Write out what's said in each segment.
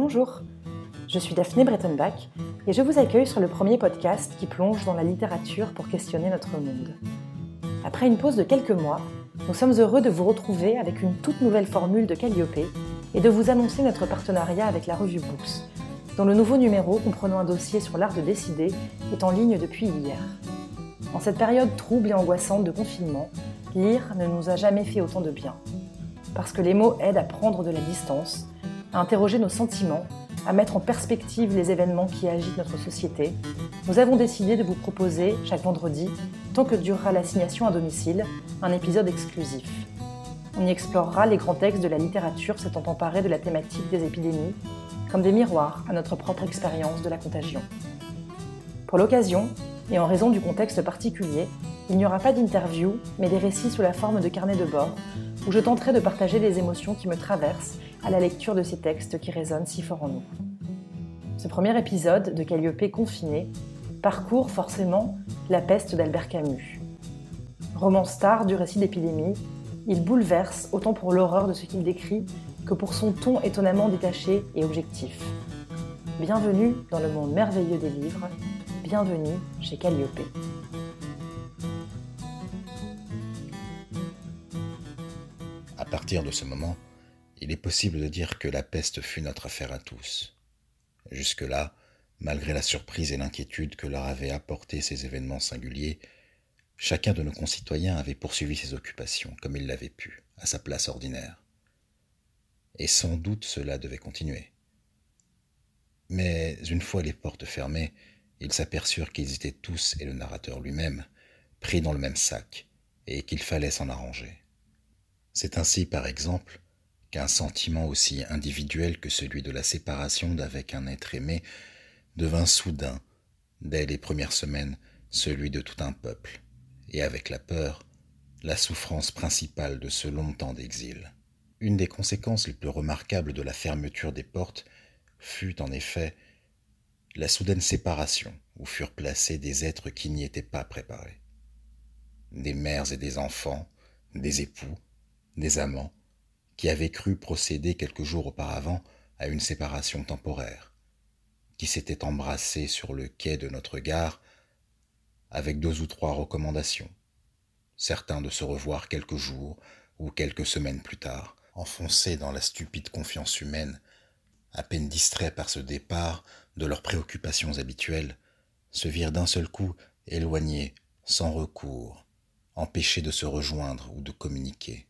Bonjour, je suis Daphné Brettenbach et je vous accueille sur le premier podcast qui plonge dans la littérature pour questionner notre monde. Après une pause de quelques mois, nous sommes heureux de vous retrouver avec une toute nouvelle formule de Calliope et de vous annoncer notre partenariat avec la revue Books, dont le nouveau numéro comprenant un dossier sur l'art de décider est en ligne depuis hier. En cette période trouble et angoissante de confinement, lire ne nous a jamais fait autant de bien. Parce que les mots aident à prendre de la distance, à interroger nos sentiments, à mettre en perspective les événements qui agitent notre société, nous avons décidé de vous proposer, chaque vendredi, tant que durera l'assignation à domicile, un épisode exclusif. On y explorera les grands textes de la littérature s'étant emparés de la thématique des épidémies, comme des miroirs à notre propre expérience de la contagion. Pour l'occasion, et en raison du contexte particulier, il n'y aura pas d'interview, mais des récits sous la forme de carnets de bord, où je tenterai de partager les émotions qui me traversent à la lecture de ces textes qui résonnent si fort en nous. Ce premier épisode de Calliope confiné parcourt forcément La peste d'Albert Camus. Roman star du récit d'épidémie, il bouleverse autant pour l'horreur de ce qu'il décrit que pour son ton étonnamment détaché et objectif. Bienvenue dans le monde merveilleux des livres, bienvenue chez Calliope. À partir de ce moment, il est possible de dire que la peste fut notre affaire à tous. Jusque-là, malgré la surprise et l'inquiétude que leur avaient apporté ces événements singuliers, chacun de nos concitoyens avait poursuivi ses occupations comme il l'avait pu, à sa place ordinaire. Et sans doute cela devait continuer. Mais une fois les portes fermées, ils s'aperçurent qu'ils étaient tous, et le narrateur lui-même, pris dans le même sac, et qu'il fallait s'en arranger. C'est ainsi, par exemple, qu'un sentiment aussi individuel que celui de la séparation d'avec un être aimé devint soudain, dès les premières semaines, celui de tout un peuple, et avec la peur, la souffrance principale de ce long temps d'exil. Une des conséquences les plus remarquables de la fermeture des portes fut en effet la soudaine séparation où furent placés des êtres qui n'y étaient pas préparés. Des mères et des enfants, des époux, des amants, qui avaient cru procéder quelques jours auparavant à une séparation temporaire, qui s'étaient embrassés sur le quai de notre gare avec deux ou trois recommandations, certains de se revoir quelques jours ou quelques semaines plus tard, enfoncés dans la stupide confiance humaine, à peine distraits par ce départ de leurs préoccupations habituelles, se virent d'un seul coup éloignés, sans recours, empêchés de se rejoindre ou de communiquer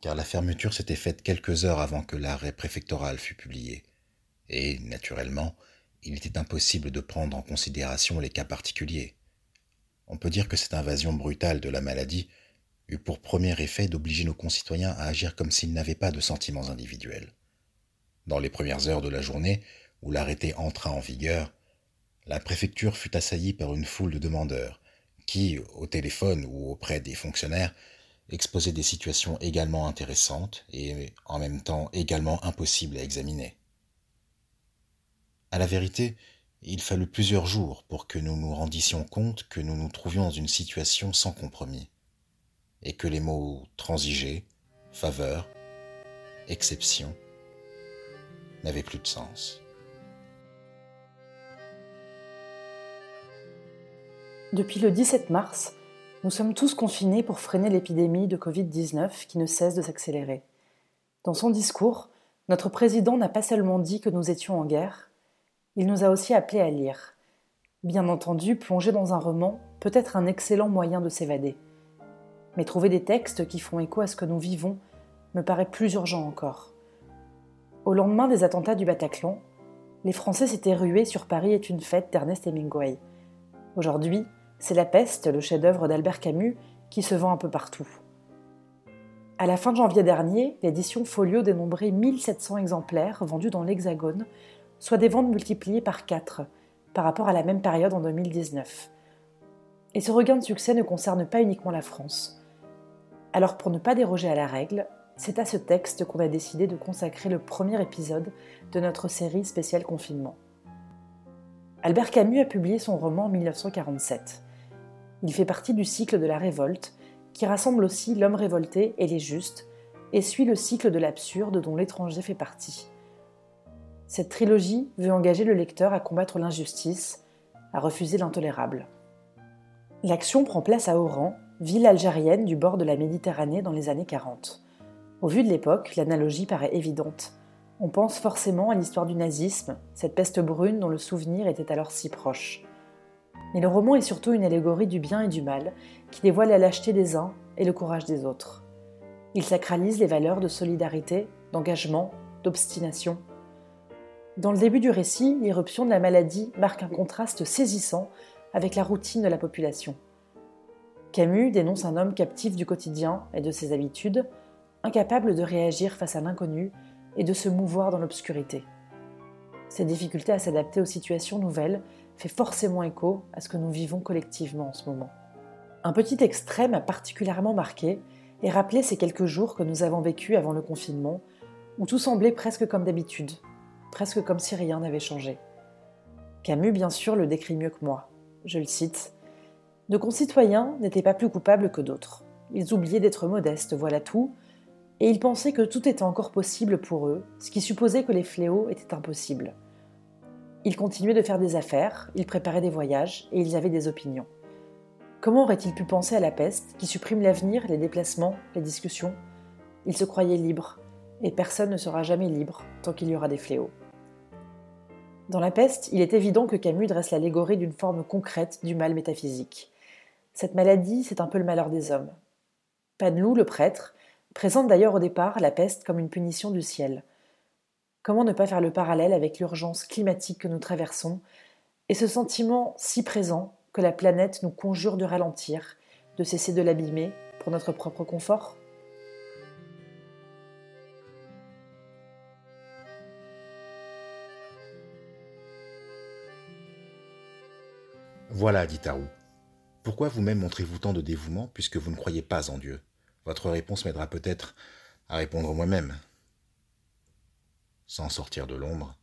car la fermeture s'était faite quelques heures avant que l'arrêt préfectoral fût publié, et, naturellement, il était impossible de prendre en considération les cas particuliers. On peut dire que cette invasion brutale de la maladie eut pour premier effet d'obliger nos concitoyens à agir comme s'ils n'avaient pas de sentiments individuels. Dans les premières heures de la journée, où l'arrêté entra en vigueur, la préfecture fut assaillie par une foule de demandeurs, qui, au téléphone ou auprès des fonctionnaires, exposer des situations également intéressantes et en même temps également impossibles à examiner. À la vérité, il fallut plusieurs jours pour que nous nous rendissions compte que nous nous trouvions dans une situation sans compromis, et que les mots transiger, faveur, exception n'avaient plus de sens. Depuis le 17 mars, nous sommes tous confinés pour freiner l'épidémie de Covid-19 qui ne cesse de s'accélérer. Dans son discours, notre président n'a pas seulement dit que nous étions en guerre, il nous a aussi appelés à lire. Bien entendu, plonger dans un roman peut être un excellent moyen de s'évader. Mais trouver des textes qui font écho à ce que nous vivons me paraît plus urgent encore. Au lendemain des attentats du Bataclan, les Français s'étaient rués sur Paris est une fête d'Ernest Hemingway. Aujourd'hui, c'est La peste, le chef-d'œuvre d'Albert Camus, qui se vend un peu partout. À la fin de janvier dernier, l'édition Folio dénombrait 1700 exemplaires vendus dans l'Hexagone, soit des ventes multipliées par 4 par rapport à la même période en 2019. Et ce regain de succès ne concerne pas uniquement la France. Alors pour ne pas déroger à la règle, c'est à ce texte qu'on a décidé de consacrer le premier épisode de notre série spéciale confinement. Albert Camus a publié son roman en 1947. Il fait partie du cycle de la révolte, qui rassemble aussi l'homme révolté et les justes, et suit le cycle de l'absurde dont l'étranger fait partie. Cette trilogie veut engager le lecteur à combattre l'injustice, à refuser l'intolérable. L'action prend place à Oran, ville algérienne du bord de la Méditerranée dans les années 40. Au vu de l'époque, l'analogie paraît évidente. On pense forcément à l'histoire du nazisme, cette peste brune dont le souvenir était alors si proche. Mais le roman est surtout une allégorie du bien et du mal, qui dévoile la lâcheté des uns et le courage des autres. Il sacralise les valeurs de solidarité, d'engagement, d'obstination. Dans le début du récit, l'irruption de la maladie marque un contraste saisissant avec la routine de la population. Camus dénonce un homme captif du quotidien et de ses habitudes, incapable de réagir face à l'inconnu et de se mouvoir dans l'obscurité. Cette difficulté à s'adapter aux situations nouvelles fait forcément écho à ce que nous vivons collectivement en ce moment. Un petit extrait m'a particulièrement marqué et rappelé ces quelques jours que nous avons vécus avant le confinement, où tout semblait presque comme d'habitude, presque comme si rien n'avait changé. Camus, bien sûr, le décrit mieux que moi. Je le cite Nos concitoyens n'étaient pas plus coupables que d'autres. Ils oubliaient d'être modestes, voilà tout, et ils pensaient que tout était encore possible pour eux, ce qui supposait que les fléaux étaient impossibles. Ils continuaient de faire des affaires, ils préparaient des voyages et ils avaient des opinions. Comment auraient-ils pu penser à la peste, qui supprime l'avenir, les déplacements, les discussions? Ils se croyaient libres, et personne ne sera jamais libre tant qu'il y aura des fléaux. Dans la peste, il est évident que Camus dresse l'allégorie d'une forme concrète du mal métaphysique. Cette maladie, c'est un peu le malheur des hommes. Panlou, le prêtre, présente d'ailleurs au départ la peste comme une punition du ciel. Comment ne pas faire le parallèle avec l'urgence climatique que nous traversons et ce sentiment si présent que la planète nous conjure de ralentir, de cesser de l'abîmer pour notre propre confort? Voilà, dit Tarou. Pourquoi vous-même montrez-vous tant de dévouement puisque vous ne croyez pas en Dieu? Votre réponse m'aidera peut-être à répondre moi-même. Sans sortir de l'ombre,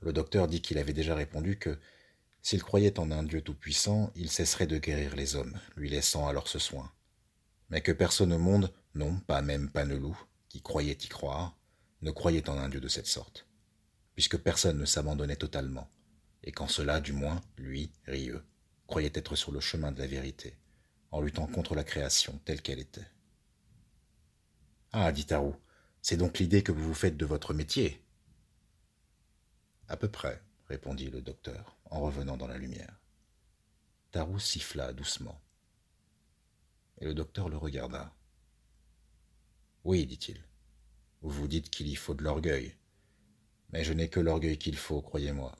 le docteur dit qu'il avait déjà répondu que s'il croyait en un Dieu tout-puissant, il cesserait de guérir les hommes, lui laissant alors ce soin. Mais que personne au monde, non, pas même Panelou, qui croyait y croire, ne croyait en un Dieu de cette sorte, puisque personne ne s'abandonnait totalement, et qu'en cela, du moins, lui, Rieux, croyait être sur le chemin de la vérité, en luttant contre la création telle qu'elle était. Ah, dit Tarou, c'est donc l'idée que vous vous faites de votre métier. À peu près, répondit le docteur, en revenant dans la lumière. Tarou siffla doucement. Et le docteur le regarda. Oui, dit-il. Vous dites qu'il y faut de l'orgueil. Mais je n'ai que l'orgueil qu'il faut, croyez-moi.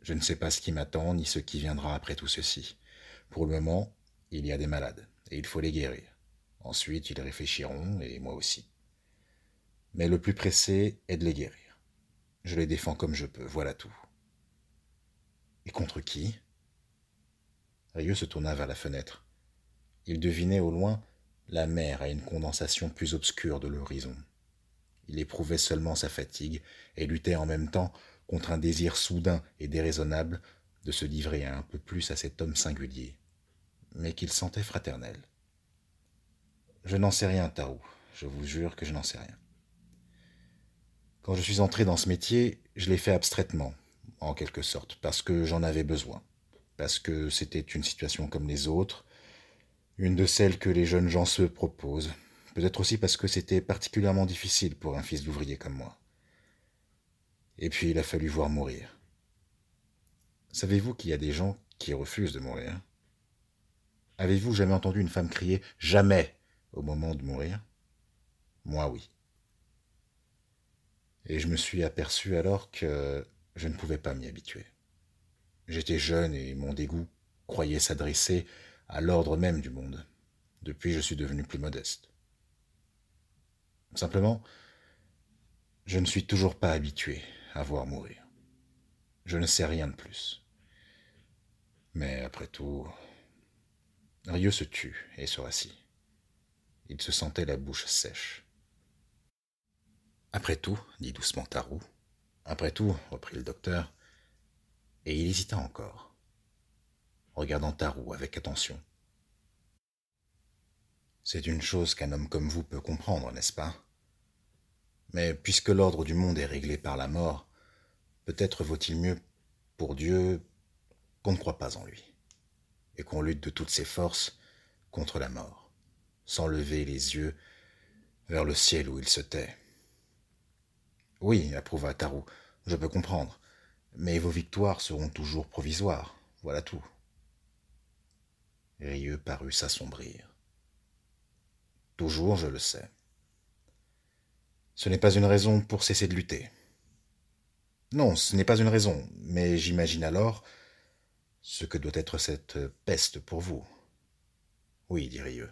Je ne sais pas ce qui m'attend, ni ce qui viendra après tout ceci. Pour le moment, il y a des malades, et il faut les guérir. Ensuite, ils réfléchiront, et moi aussi. Mais le plus pressé est de les guérir. Je les défends comme je peux, voilà tout. Et contre qui? Rieux se tourna vers la fenêtre. Il devinait au loin la mer à une condensation plus obscure de l'horizon. Il éprouvait seulement sa fatigue et luttait en même temps contre un désir soudain et déraisonnable de se livrer un peu plus à cet homme singulier, mais qu'il sentait fraternel. Je n'en sais rien, Tarou, je vous jure que je n'en sais rien. Quand je suis entré dans ce métier, je l'ai fait abstraitement, en quelque sorte, parce que j'en avais besoin, parce que c'était une situation comme les autres, une de celles que les jeunes gens se proposent, peut-être aussi parce que c'était particulièrement difficile pour un fils d'ouvrier comme moi. Et puis il a fallu voir mourir. Savez-vous qu'il y a des gens qui refusent de mourir? Avez-vous jamais entendu une femme crier jamais! au moment de mourir? Moi oui et je me suis aperçu alors que je ne pouvais pas m'y habituer. J'étais jeune et mon dégoût croyait s'adresser à l'ordre même du monde. Depuis, je suis devenu plus modeste. Simplement, je ne suis toujours pas habitué à voir mourir. Je ne sais rien de plus. Mais après tout, Rieux se tut et se rassit. Il se sentait la bouche sèche. Après tout, dit doucement Tarou. Après tout, reprit le docteur. Et il hésita encore, regardant Tarou avec attention. C'est une chose qu'un homme comme vous peut comprendre, n'est-ce pas? Mais puisque l'ordre du monde est réglé par la mort, peut-être vaut-il mieux pour Dieu qu'on ne croit pas en lui, et qu'on lutte de toutes ses forces contre la mort, sans lever les yeux vers le ciel où il se tait. Oui, approuva Tarou, je peux comprendre, mais vos victoires seront toujours provisoires, voilà tout. Rieux parut s'assombrir. Toujours, je le sais. Ce n'est pas une raison pour cesser de lutter. Non, ce n'est pas une raison, mais j'imagine alors ce que doit être cette peste pour vous. Oui, dit Rieux.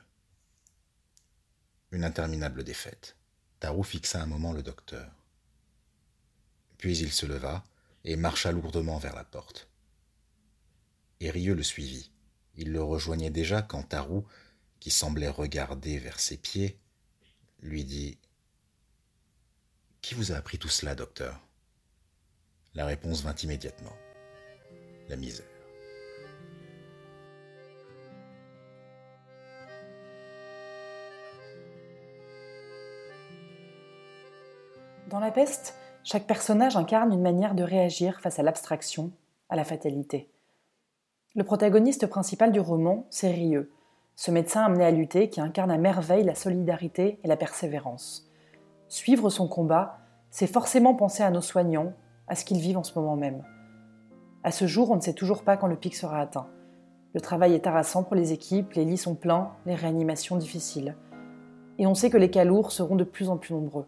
Une interminable défaite. Tarou fixa un moment le docteur. Puis il se leva et marcha lourdement vers la porte. Et Rieux le suivit. Il le rejoignait déjà quand Tarou, qui semblait regarder vers ses pieds, lui dit Qui vous a appris tout cela, docteur? La réponse vint immédiatement La misère. Dans la peste, chaque personnage incarne une manière de réagir face à l'abstraction, à la fatalité. Le protagoniste principal du roman, c'est Rieux, ce médecin amené à lutter qui incarne à merveille la solidarité et la persévérance. Suivre son combat, c'est forcément penser à nos soignants, à ce qu'ils vivent en ce moment même. À ce jour, on ne sait toujours pas quand le pic sera atteint. Le travail est harassant pour les équipes, les lits sont pleins, les réanimations difficiles. Et on sait que les cas lourds seront de plus en plus nombreux.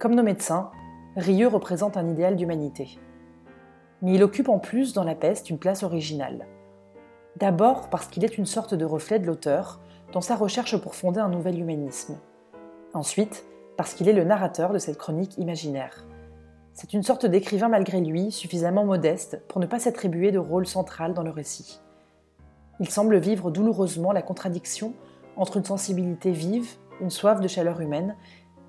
Comme nos médecins, Rieux représente un idéal d'humanité mais il occupe en plus dans La peste une place originale. D'abord parce qu'il est une sorte de reflet de l'auteur dans sa recherche pour fonder un nouvel humanisme. Ensuite, parce qu'il est le narrateur de cette chronique imaginaire. C'est une sorte d'écrivain malgré lui, suffisamment modeste pour ne pas s'attribuer de rôle central dans le récit. Il semble vivre douloureusement la contradiction entre une sensibilité vive, une soif de chaleur humaine,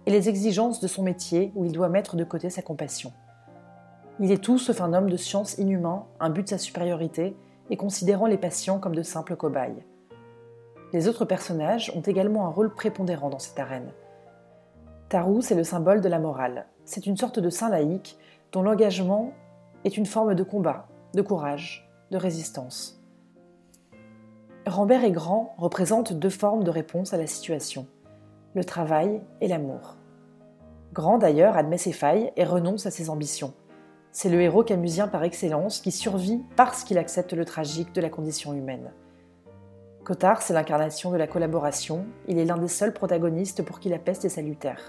et les exigences de son métier où il doit mettre de côté sa compassion. Il est tout sauf un homme de science inhumain, un but de sa supériorité, et considérant les patients comme de simples cobayes. Les autres personnages ont également un rôle prépondérant dans cette arène. Tarou, c'est le symbole de la morale. C'est une sorte de saint laïque dont l'engagement est une forme de combat, de courage, de résistance. Rambert et Grand représentent deux formes de réponse à la situation, le travail et l'amour. Grand d'ailleurs admet ses failles et renonce à ses ambitions. C'est le héros camusien par excellence qui survit parce qu'il accepte le tragique de la condition humaine. Cotard, c'est l'incarnation de la collaboration, il est l'un des seuls protagonistes pour qui la peste est salutaire.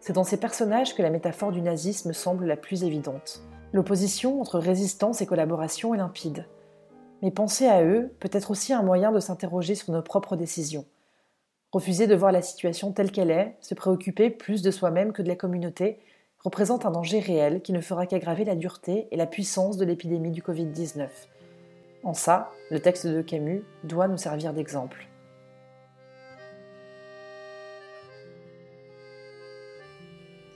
C'est dans ces personnages que la métaphore du nazisme semble la plus évidente. L'opposition entre résistance et collaboration est limpide. Mais penser à eux peut être aussi un moyen de s'interroger sur nos propres décisions. Refuser de voir la situation telle qu'elle est, se préoccuper plus de soi-même que de la communauté, représente un danger réel qui ne fera qu'aggraver la dureté et la puissance de l'épidémie du Covid-19. En ça, le texte de Camus doit nous servir d'exemple.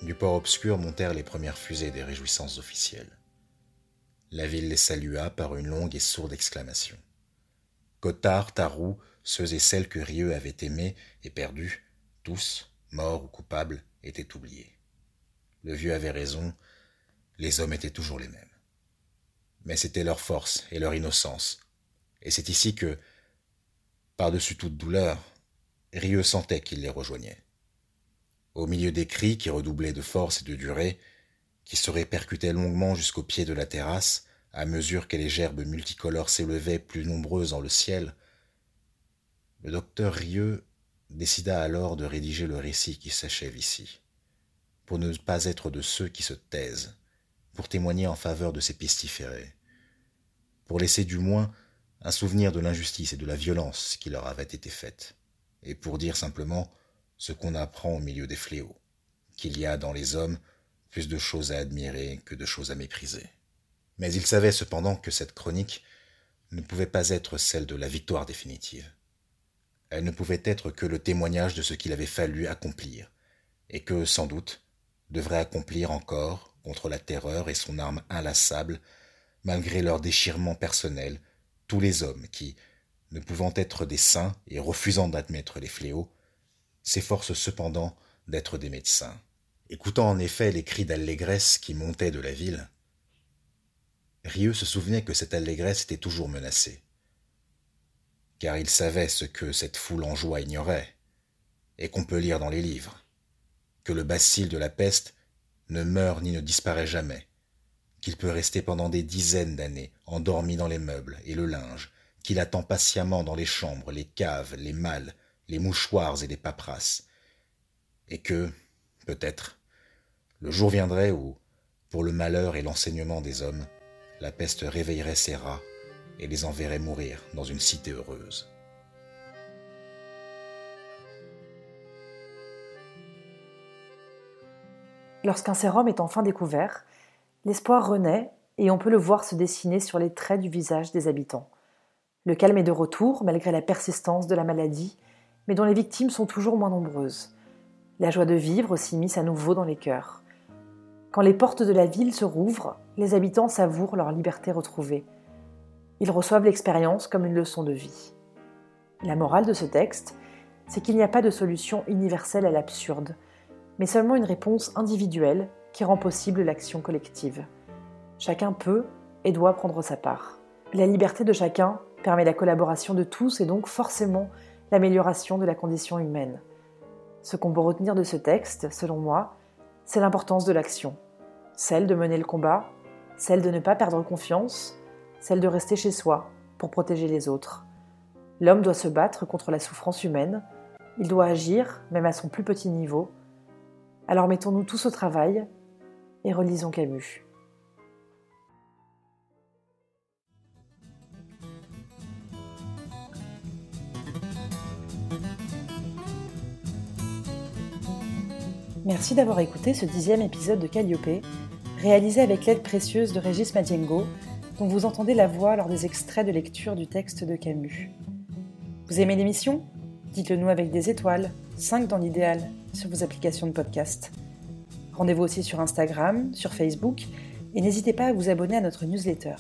Du port obscur montèrent les premières fusées des réjouissances officielles. La ville les salua par une longue et sourde exclamation. Cottard, Tarou, ceux et celles que Rieux avait aimés et perdus, tous, morts ou coupables, étaient oubliés. Le vieux avait raison, les hommes étaient toujours les mêmes. Mais c'était leur force et leur innocence. Et c'est ici que, par-dessus toute douleur, Rieux sentait qu'il les rejoignait. Au milieu des cris qui redoublaient de force et de durée, qui se répercutaient longuement jusqu'au pied de la terrasse, à mesure que les gerbes multicolores s'élevaient plus nombreuses dans le ciel, le docteur Rieux décida alors de rédiger le récit qui s'achève ici pour ne pas être de ceux qui se taisent, pour témoigner en faveur de ces pestiférés, pour laisser du moins un souvenir de l'injustice et de la violence qui leur avait été faite, et pour dire simplement ce qu'on apprend au milieu des fléaux, qu'il y a dans les hommes plus de choses à admirer que de choses à mépriser. Mais il savait cependant que cette chronique ne pouvait pas être celle de la victoire définitive. Elle ne pouvait être que le témoignage de ce qu'il avait fallu accomplir, et que, sans doute, devraient accomplir encore, contre la terreur et son arme inlassable, malgré leur déchirement personnel, tous les hommes qui, ne pouvant être des saints et refusant d'admettre les fléaux, s'efforcent cependant d'être des médecins, Écoutant en effet les cris d'allégresse qui montaient de la ville, Rieux se souvenait que cette allégresse était toujours menacée. Car il savait ce que cette foule en joie ignorait, et qu'on peut lire dans les livres, que le bacille de la peste ne meurt ni ne disparaît jamais, qu'il peut rester pendant des dizaines d'années endormi dans les meubles et le linge, qu'il attend patiemment dans les chambres, les caves, les malles, les mouchoirs et les paperasses, et que, peut-être, le jour viendrait où, pour le malheur et l'enseignement des hommes, la peste réveillerait ses rats et les enverrait mourir dans une cité heureuse. Lorsqu'un sérum est enfin découvert, l'espoir renaît et on peut le voir se dessiner sur les traits du visage des habitants. Le calme est de retour malgré la persistance de la maladie, mais dont les victimes sont toujours moins nombreuses. La joie de vivre s'immisce à nouveau dans les cœurs. Quand les portes de la ville se rouvrent, les habitants savourent leur liberté retrouvée. Ils reçoivent l'expérience comme une leçon de vie. La morale de ce texte, c'est qu'il n'y a pas de solution universelle à l'absurde, mais seulement une réponse individuelle qui rend possible l'action collective. Chacun peut et doit prendre sa part. La liberté de chacun permet la collaboration de tous et donc forcément l'amélioration de la condition humaine. Ce qu'on peut retenir de ce texte, selon moi, c'est l'importance de l'action. Celle de mener le combat, celle de ne pas perdre confiance, celle de rester chez soi pour protéger les autres. L'homme doit se battre contre la souffrance humaine, il doit agir, même à son plus petit niveau. Alors mettons-nous tous au travail et relisons Camus. Merci d'avoir écouté ce dixième épisode de Calliope, réalisé avec l'aide précieuse de Régis Madiengo, dont vous entendez la voix lors des extraits de lecture du texte de Camus. Vous aimez l'émission? Dites-le nous avec des étoiles, 5 dans l'idéal, sur vos applications de podcast. Rendez-vous aussi sur Instagram, sur Facebook, et n'hésitez pas à vous abonner à notre newsletter.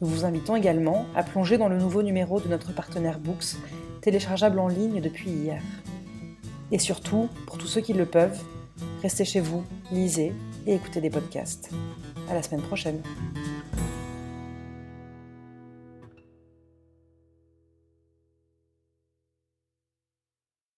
Nous vous invitons également à plonger dans le nouveau numéro de notre partenaire Books, téléchargeable en ligne depuis hier. Et surtout, pour tous ceux qui le peuvent, restez chez vous, lisez et écoutez des podcasts. À la semaine prochaine.